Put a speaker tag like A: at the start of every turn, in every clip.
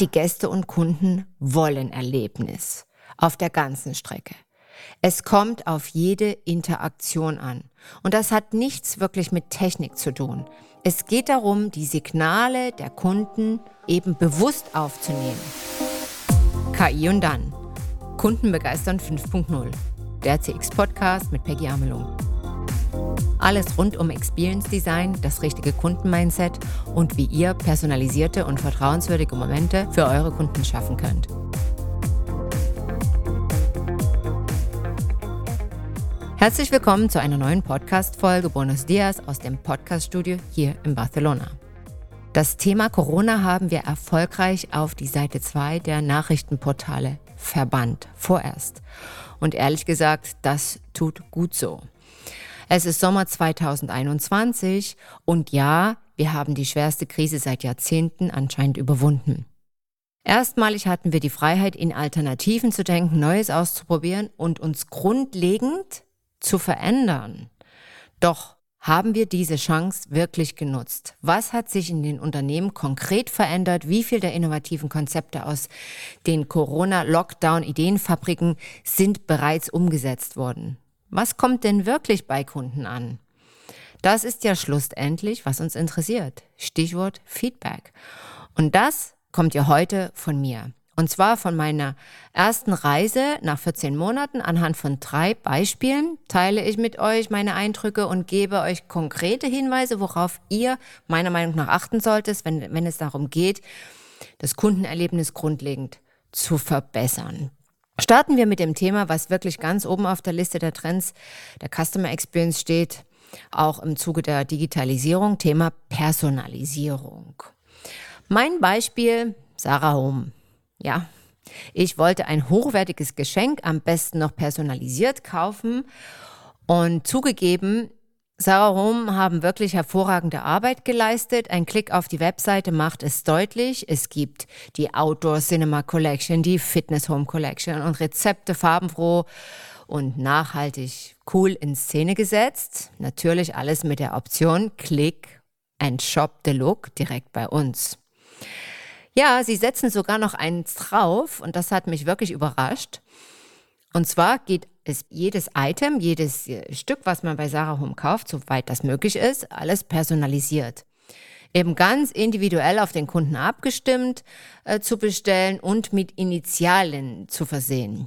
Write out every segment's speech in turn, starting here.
A: Die Gäste und Kunden wollen Erlebnis auf der ganzen Strecke. Es kommt auf jede Interaktion an. Und das hat nichts wirklich mit Technik zu tun. Es geht darum, die Signale der Kunden eben bewusst aufzunehmen. KI und dann. Kunden begeistern 5.0. Der CX-Podcast mit Peggy Amelung. Alles rund um Experience Design, das richtige Kundenmindset und wie ihr personalisierte und vertrauenswürdige Momente für eure Kunden schaffen könnt. Herzlich willkommen zu einer neuen Podcast-Folge Buenos Dias aus dem Podcast-Studio hier in Barcelona. Das Thema Corona haben wir erfolgreich auf die Seite 2 der Nachrichtenportale verbannt, vorerst. Und ehrlich gesagt, das tut gut so. Es ist Sommer 2021 und ja, wir haben die schwerste Krise seit Jahrzehnten anscheinend überwunden. Erstmalig hatten wir die Freiheit, in Alternativen zu denken, Neues auszuprobieren und uns grundlegend zu verändern. Doch haben wir diese Chance wirklich genutzt? Was hat sich in den Unternehmen konkret verändert? Wie viel der innovativen Konzepte aus den Corona-Lockdown-Ideenfabriken sind bereits umgesetzt worden? Was kommt denn wirklich bei Kunden an? Das ist ja schlussendlich, was uns interessiert. Stichwort Feedback. Und das kommt ja heute von mir. Und zwar von meiner ersten Reise nach 14 Monaten. Anhand von drei Beispielen teile ich mit euch meine Eindrücke und gebe euch konkrete Hinweise, worauf ihr meiner Meinung nach achten solltet, wenn, wenn es darum geht, das Kundenerlebnis grundlegend zu verbessern. Starten wir mit dem Thema, was wirklich ganz oben auf der Liste der Trends der Customer Experience steht, auch im Zuge der Digitalisierung, Thema Personalisierung. Mein Beispiel, Sarah Home. Ja, ich wollte ein hochwertiges Geschenk, am besten noch personalisiert kaufen und zugegeben, Sarah Home haben wirklich hervorragende Arbeit geleistet. Ein Klick auf die Webseite macht es deutlich. Es gibt die Outdoor Cinema Collection, die Fitness Home Collection und Rezepte farbenfroh und nachhaltig cool in Szene gesetzt. Natürlich alles mit der Option Klick and Shop the Look direkt bei uns. Ja, sie setzen sogar noch eins drauf und das hat mich wirklich überrascht. Und zwar geht es jedes Item, jedes äh, Stück, was man bei Sarah Home kauft, soweit das möglich ist, alles personalisiert. Eben ganz individuell auf den Kunden abgestimmt äh, zu bestellen und mit Initialen zu versehen.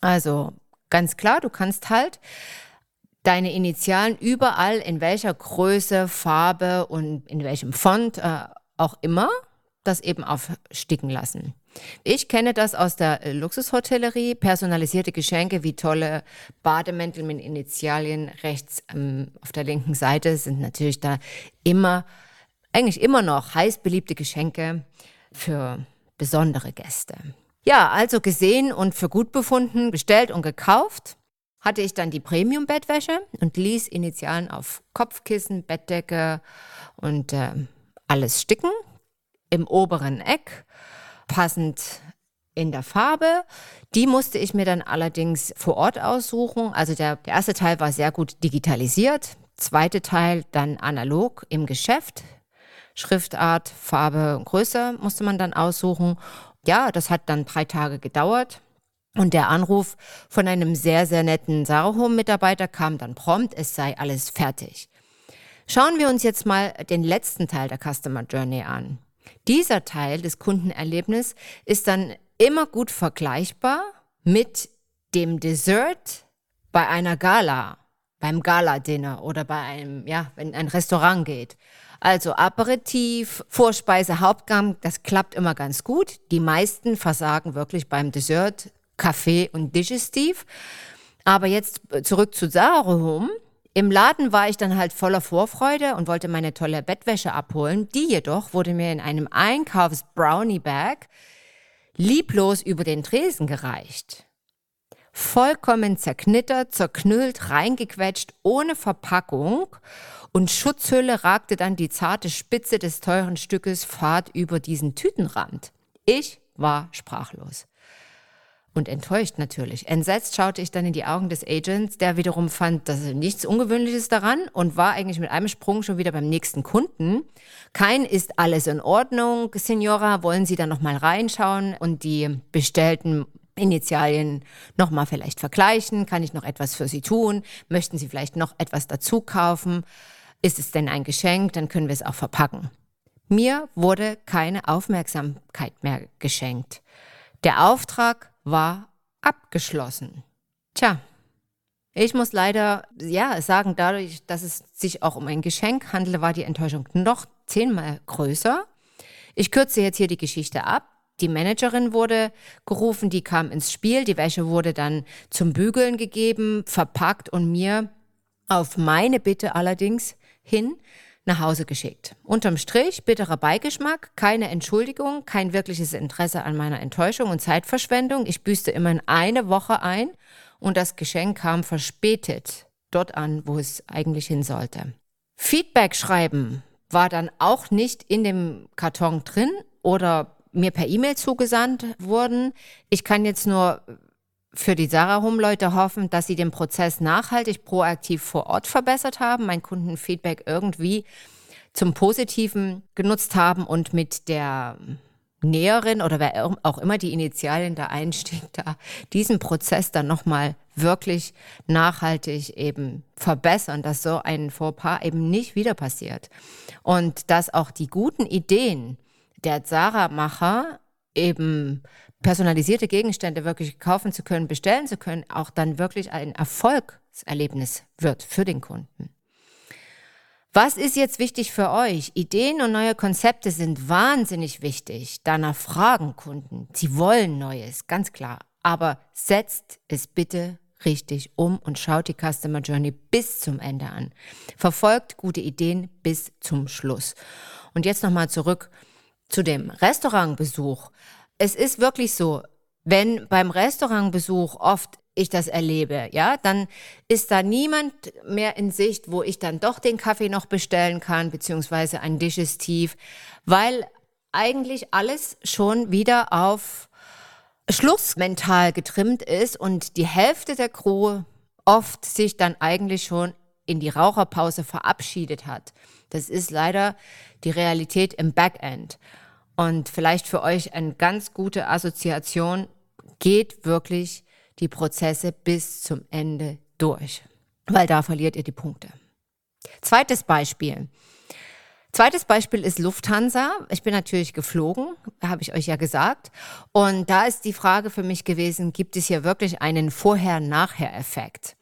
A: Also ganz klar, du kannst halt deine Initialen überall in welcher Größe, Farbe und in welchem Font äh, auch immer das eben aufsticken lassen. Ich kenne das aus der äh, Luxushotellerie, personalisierte Geschenke wie tolle Bademäntel mit Initialien rechts ähm, auf der linken Seite sind natürlich da immer, eigentlich immer noch heiß beliebte Geschenke für besondere Gäste. Ja, also gesehen und für gut befunden, bestellt und gekauft hatte ich dann die Premium-Bettwäsche und ließ Initialen auf Kopfkissen, Bettdecke und äh, alles sticken im oberen Eck, passend in der Farbe. Die musste ich mir dann allerdings vor Ort aussuchen. Also der, der erste Teil war sehr gut digitalisiert, zweite Teil dann analog im Geschäft. Schriftart, Farbe und Größe musste man dann aussuchen. Ja, das hat dann drei Tage gedauert. Und der Anruf von einem sehr, sehr netten Sarahome-Mitarbeiter kam dann prompt, es sei alles fertig. Schauen wir uns jetzt mal den letzten Teil der Customer Journey an. Dieser Teil des Kundenerlebnisses ist dann immer gut vergleichbar mit dem Dessert bei einer Gala, beim Gala-Dinner oder bei einem, ja, wenn ein Restaurant geht. Also Aperitif, Vorspeise, Hauptgang, das klappt immer ganz gut. Die meisten versagen wirklich beim Dessert, Kaffee und Digestiv. Aber jetzt zurück zu Sarum. Im Laden war ich dann halt voller Vorfreude und wollte meine tolle Bettwäsche abholen. Die jedoch wurde mir in einem Einkaufs-Brownie-Bag lieblos über den Tresen gereicht. Vollkommen zerknittert, zerknüllt, reingequetscht, ohne Verpackung und Schutzhülle ragte dann die zarte Spitze des teuren Stückes Fahrt über diesen Tütenrand. Ich war sprachlos. Und enttäuscht natürlich. Entsetzt schaute ich dann in die Augen des Agents, der wiederum fand, dass nichts Ungewöhnliches daran und war eigentlich mit einem Sprung schon wieder beim nächsten Kunden. Kein ist alles in Ordnung, Signora, wollen Sie da nochmal reinschauen und die bestellten Initialien nochmal vielleicht vergleichen? Kann ich noch etwas für Sie tun? Möchten Sie vielleicht noch etwas dazu kaufen? Ist es denn ein Geschenk? Dann können wir es auch verpacken. Mir wurde keine Aufmerksamkeit mehr geschenkt. Der Auftrag war abgeschlossen. Tja, ich muss leider ja sagen, dadurch, dass es sich auch um ein Geschenk handelte, war die Enttäuschung noch zehnmal größer. Ich kürze jetzt hier die Geschichte ab. Die Managerin wurde gerufen, die kam ins Spiel, die Wäsche wurde dann zum Bügeln gegeben, verpackt und mir auf meine Bitte allerdings hin nach Hause geschickt. Unterm Strich bitterer Beigeschmack, keine Entschuldigung, kein wirkliches Interesse an meiner Enttäuschung und Zeitverschwendung. Ich büßte immerhin eine Woche ein und das Geschenk kam verspätet dort an, wo es eigentlich hin sollte. Feedback schreiben war dann auch nicht in dem Karton drin oder mir per E-Mail zugesandt wurden. Ich kann jetzt nur für die Sarah Hum Leute hoffen, dass sie den Prozess nachhaltig proaktiv vor Ort verbessert haben, mein Kundenfeedback irgendwie zum Positiven genutzt haben und mit der Näherin oder wer auch immer die Initialien da einstehen, da diesen Prozess dann nochmal wirklich nachhaltig eben verbessern, dass so ein Fauxpas eben nicht wieder passiert. Und dass auch die guten Ideen der Zara-Macher eben personalisierte Gegenstände wirklich kaufen zu können, bestellen zu können, auch dann wirklich ein Erfolgserlebnis wird für den Kunden. Was ist jetzt wichtig für euch? Ideen und neue Konzepte sind wahnsinnig wichtig. Danach fragen Kunden. Sie wollen Neues, ganz klar. Aber setzt es bitte richtig um und schaut die Customer Journey bis zum Ende an. Verfolgt gute Ideen bis zum Schluss. Und jetzt nochmal zurück zu dem Restaurantbesuch. Es ist wirklich so, wenn beim Restaurantbesuch oft ich das erlebe, ja, dann ist da niemand mehr in Sicht, wo ich dann doch den Kaffee noch bestellen kann, beziehungsweise ein Digestiv, weil eigentlich alles schon wieder auf Schluss mental getrimmt ist und die Hälfte der Crew oft sich dann eigentlich schon in die Raucherpause verabschiedet hat. Das ist leider die Realität im Backend. Und vielleicht für euch eine ganz gute Assoziation, geht wirklich die Prozesse bis zum Ende durch, weil da verliert ihr die Punkte. Zweites Beispiel. Zweites Beispiel ist Lufthansa. Ich bin natürlich geflogen, habe ich euch ja gesagt. Und da ist die Frage für mich gewesen, gibt es hier wirklich einen Vorher-Nachher-Effekt?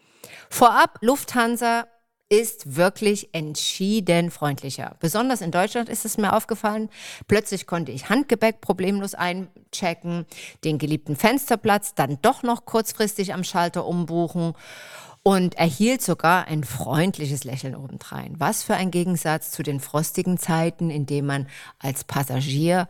A: Vorab, Lufthansa ist wirklich entschieden freundlicher. Besonders in Deutschland ist es mir aufgefallen. Plötzlich konnte ich Handgepäck problemlos einchecken, den geliebten Fensterplatz dann doch noch kurzfristig am Schalter umbuchen und erhielt sogar ein freundliches Lächeln obendrein. Was für ein Gegensatz zu den frostigen Zeiten, in denen man als Passagier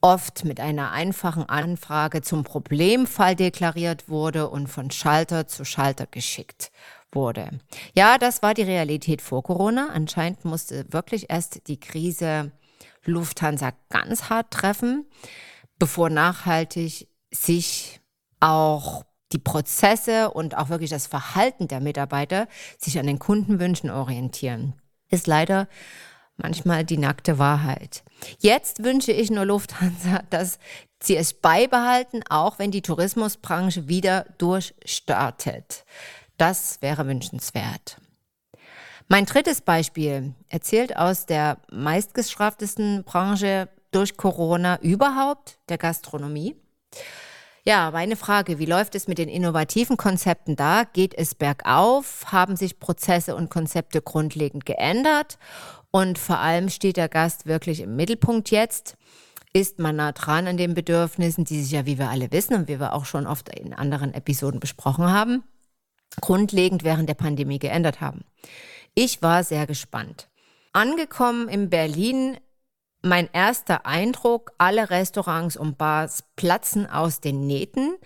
A: oft mit einer einfachen Anfrage zum Problemfall deklariert wurde und von Schalter zu Schalter geschickt wurde. Ja, das war die Realität vor Corona. Anscheinend musste wirklich erst die Krise Lufthansa ganz hart treffen, bevor nachhaltig sich auch die Prozesse und auch wirklich das Verhalten der Mitarbeiter sich an den Kundenwünschen orientieren. Ist leider manchmal die nackte Wahrheit. Jetzt wünsche ich nur Lufthansa, dass sie es beibehalten, auch wenn die Tourismusbranche wieder durchstartet. Das wäre wünschenswert. Mein drittes Beispiel erzählt aus der meistgestraftesten Branche durch Corona überhaupt, der Gastronomie. Ja, meine Frage, wie läuft es mit den innovativen Konzepten da? Geht es bergauf? Haben sich Prozesse und Konzepte grundlegend geändert? Und vor allem steht der Gast wirklich im Mittelpunkt jetzt? Ist man nah dran an den Bedürfnissen, die sich ja, wie wir alle wissen und wie wir auch schon oft in anderen Episoden besprochen haben? Grundlegend während der Pandemie geändert haben. Ich war sehr gespannt. Angekommen in Berlin, mein erster Eindruck, alle Restaurants und Bars platzen aus den Nähten.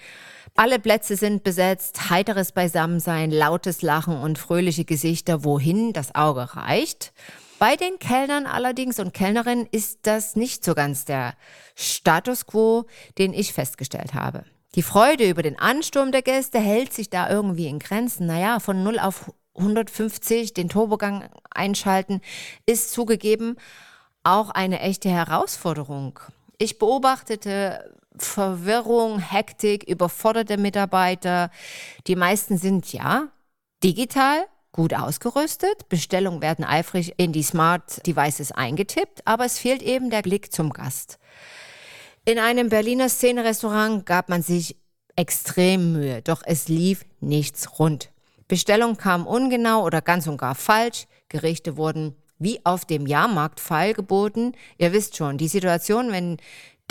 A: Alle Plätze sind besetzt, heiteres Beisammensein, lautes Lachen und fröhliche Gesichter, wohin das Auge reicht. Bei den Kellnern allerdings und Kellnerinnen ist das nicht so ganz der Status quo, den ich festgestellt habe. Die Freude über den Ansturm der Gäste hält sich da irgendwie in Grenzen. Naja, von 0 auf 150 den Turbogang einschalten ist zugegeben auch eine echte Herausforderung. Ich beobachtete Verwirrung, Hektik, überforderte Mitarbeiter. Die meisten sind ja digital, gut ausgerüstet. Bestellungen werden eifrig in die Smart Devices eingetippt, aber es fehlt eben der Blick zum Gast. In einem Berliner Szenerestaurant gab man sich extrem Mühe, doch es lief nichts rund. Bestellungen kamen ungenau oder ganz und gar falsch. Gerichte wurden wie auf dem Jahrmarkt feilgeboten. Ihr wisst schon, die Situation, wenn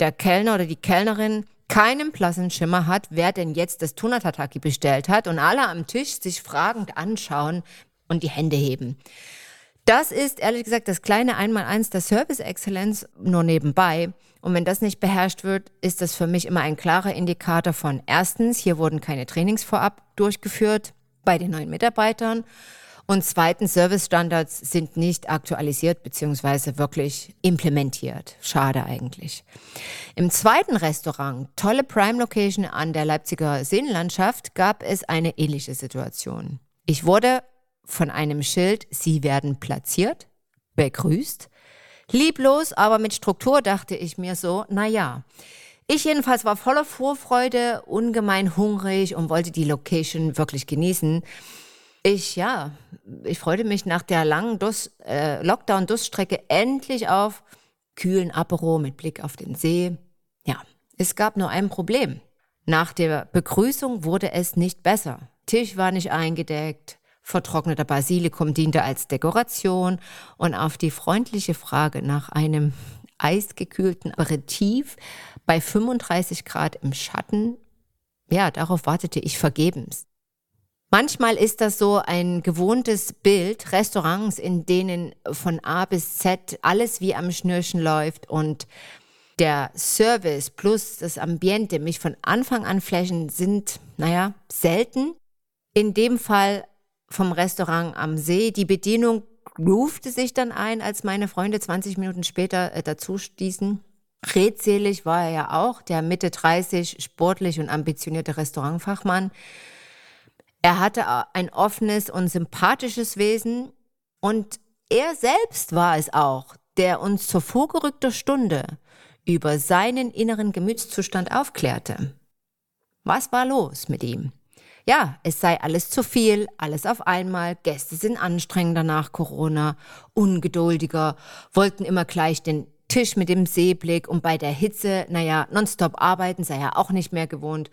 A: der Kellner oder die Kellnerin keinen blassen Schimmer hat, wer denn jetzt das Tuna Tataki bestellt hat und alle am Tisch sich fragend anschauen und die Hände heben. Das ist ehrlich gesagt das kleine Einmaleins der Service Exzellenz nur nebenbei. Und wenn das nicht beherrscht wird, ist das für mich immer ein klarer Indikator von erstens, hier wurden keine Trainings vorab durchgeführt bei den neuen Mitarbeitern und zweitens, Servicestandards sind nicht aktualisiert bzw. wirklich implementiert. Schade eigentlich. Im zweiten Restaurant, tolle Prime Location an der Leipziger Seenlandschaft, gab es eine ähnliche Situation. Ich wurde von einem Schild Sie werden platziert, begrüßt. Lieblos, aber mit Struktur dachte ich mir so, na ja. Ich jedenfalls war voller Vorfreude, ungemein hungrig und wollte die Location wirklich genießen. Ich, ja, ich freute mich nach der langen äh, Lockdown-Durststrecke endlich auf kühlen Apero mit Blick auf den See. Ja, es gab nur ein Problem. Nach der Begrüßung wurde es nicht besser. Tisch war nicht eingedeckt, vertrockneter Basilikum diente als Dekoration und auf die freundliche Frage nach einem eisgekühlten Aperitif bei 35 Grad im Schatten, ja, darauf wartete ich vergebens. Manchmal ist das so ein gewohntes Bild, Restaurants, in denen von A bis Z alles wie am Schnürchen läuft und der Service plus das Ambiente mich von Anfang an flächen sind, naja, selten. In dem Fall vom Restaurant am See. Die Bedienung groovte sich dann ein, als meine Freunde 20 Minuten später äh, dazu stießen. Redselig war er ja auch, der Mitte 30, sportlich und ambitionierte Restaurantfachmann. Er hatte ein offenes und sympathisches Wesen und er selbst war es auch, der uns zur vorgerückter Stunde über seinen inneren Gemütszustand aufklärte. Was war los mit ihm? Ja, es sei alles zu viel, alles auf einmal, Gäste sind anstrengender nach Corona, ungeduldiger, wollten immer gleich den Tisch mit dem Seeblick und bei der Hitze, naja, nonstop arbeiten sei er auch nicht mehr gewohnt.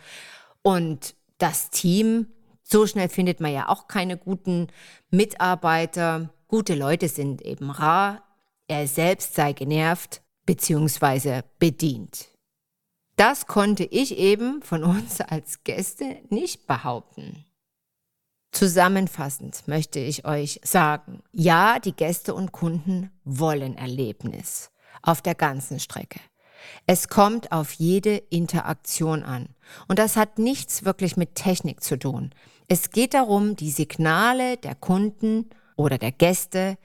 A: Und das Team so schnell findet man ja auch keine guten Mitarbeiter. Gute Leute sind eben rar. Er selbst sei genervt bzw. bedient. Das konnte ich eben von uns als Gäste nicht behaupten. Zusammenfassend möchte ich euch sagen, ja, die Gäste und Kunden wollen Erlebnis auf der ganzen Strecke. Es kommt auf jede Interaktion an. Und das hat nichts wirklich mit Technik zu tun. Es geht darum, die Signale der Kunden oder der Gäste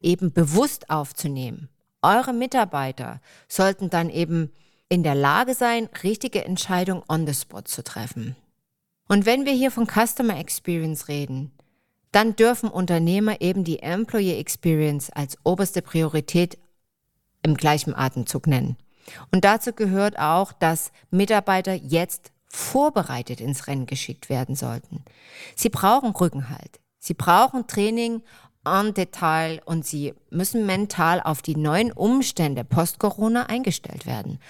A: eben bewusst aufzunehmen. Eure Mitarbeiter sollten dann eben in der Lage sein, richtige Entscheidungen on the spot zu treffen. Und wenn wir hier von Customer Experience reden, dann dürfen Unternehmer eben die Employee Experience als oberste Priorität im gleichen Atemzug nennen. Und dazu gehört auch, dass Mitarbeiter jetzt vorbereitet ins Rennen geschickt werden sollten. Sie brauchen Rückenhalt. Sie brauchen Training en Detail und sie müssen mental auf die neuen Umstände post-Corona eingestellt werden.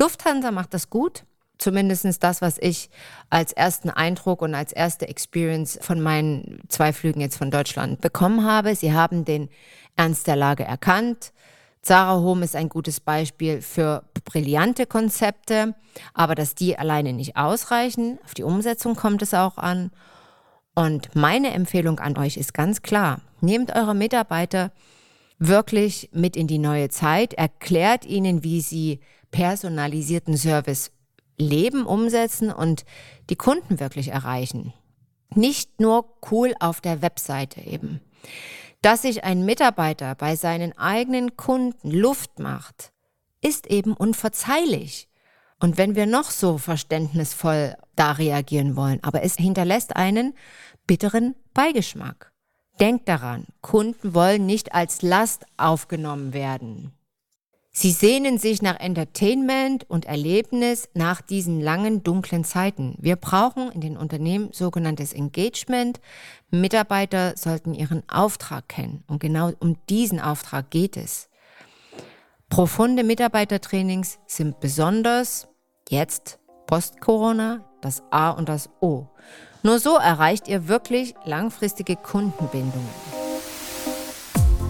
A: Lufthansa macht das gut. Zumindest das, was ich als ersten Eindruck und als erste Experience von meinen zwei Flügen jetzt von Deutschland bekommen habe. Sie haben den Ernst der Lage erkannt. Zara Home ist ein gutes Beispiel für brillante Konzepte, aber dass die alleine nicht ausreichen, auf die Umsetzung kommt es auch an. Und meine Empfehlung an euch ist ganz klar, nehmt eure Mitarbeiter wirklich mit in die neue Zeit, erklärt ihnen, wie sie personalisierten Service leben, umsetzen und die Kunden wirklich erreichen. Nicht nur cool auf der Webseite eben. Dass sich ein Mitarbeiter bei seinen eigenen Kunden Luft macht, ist eben unverzeihlich. Und wenn wir noch so verständnisvoll da reagieren wollen, aber es hinterlässt einen bitteren Beigeschmack. Denkt daran, Kunden wollen nicht als Last aufgenommen werden. Sie sehnen sich nach Entertainment und Erlebnis nach diesen langen, dunklen Zeiten. Wir brauchen in den Unternehmen sogenanntes Engagement. Mitarbeiter sollten ihren Auftrag kennen. Und genau um diesen Auftrag geht es. Profunde Mitarbeitertrainings sind besonders jetzt post-Corona das A und das O. Nur so erreicht ihr wirklich langfristige Kundenbindungen.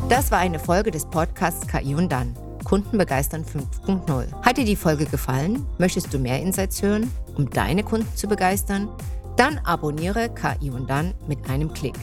A: Das war eine Folge des Podcasts KI und dann. Kunden begeistern 5.0. Hat dir die Folge gefallen? Möchtest du mehr Insights hören, um deine Kunden zu begeistern? Dann abonniere KI und dann mit einem Klick.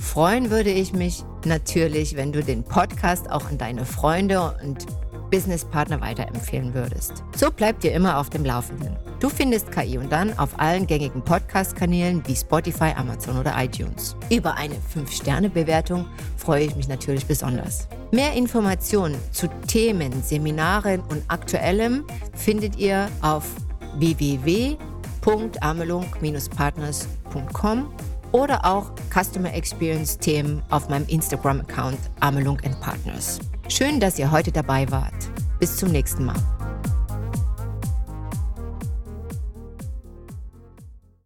A: Freuen würde ich mich natürlich, wenn du den Podcast auch an deine Freunde und Businesspartner weiterempfehlen würdest. So bleibt ihr immer auf dem Laufenden. Du findest KI und dann auf allen gängigen Podcast-Kanälen wie Spotify, Amazon oder iTunes. Über eine 5-Sterne-Bewertung freue ich mich natürlich besonders. Mehr Informationen zu Themen, Seminaren und Aktuellem findet ihr auf www.amelung-partners.com oder auch Customer Experience Themen auf meinem Instagram-Account Amelung Partners. Schön, dass ihr heute dabei wart. Bis zum nächsten Mal.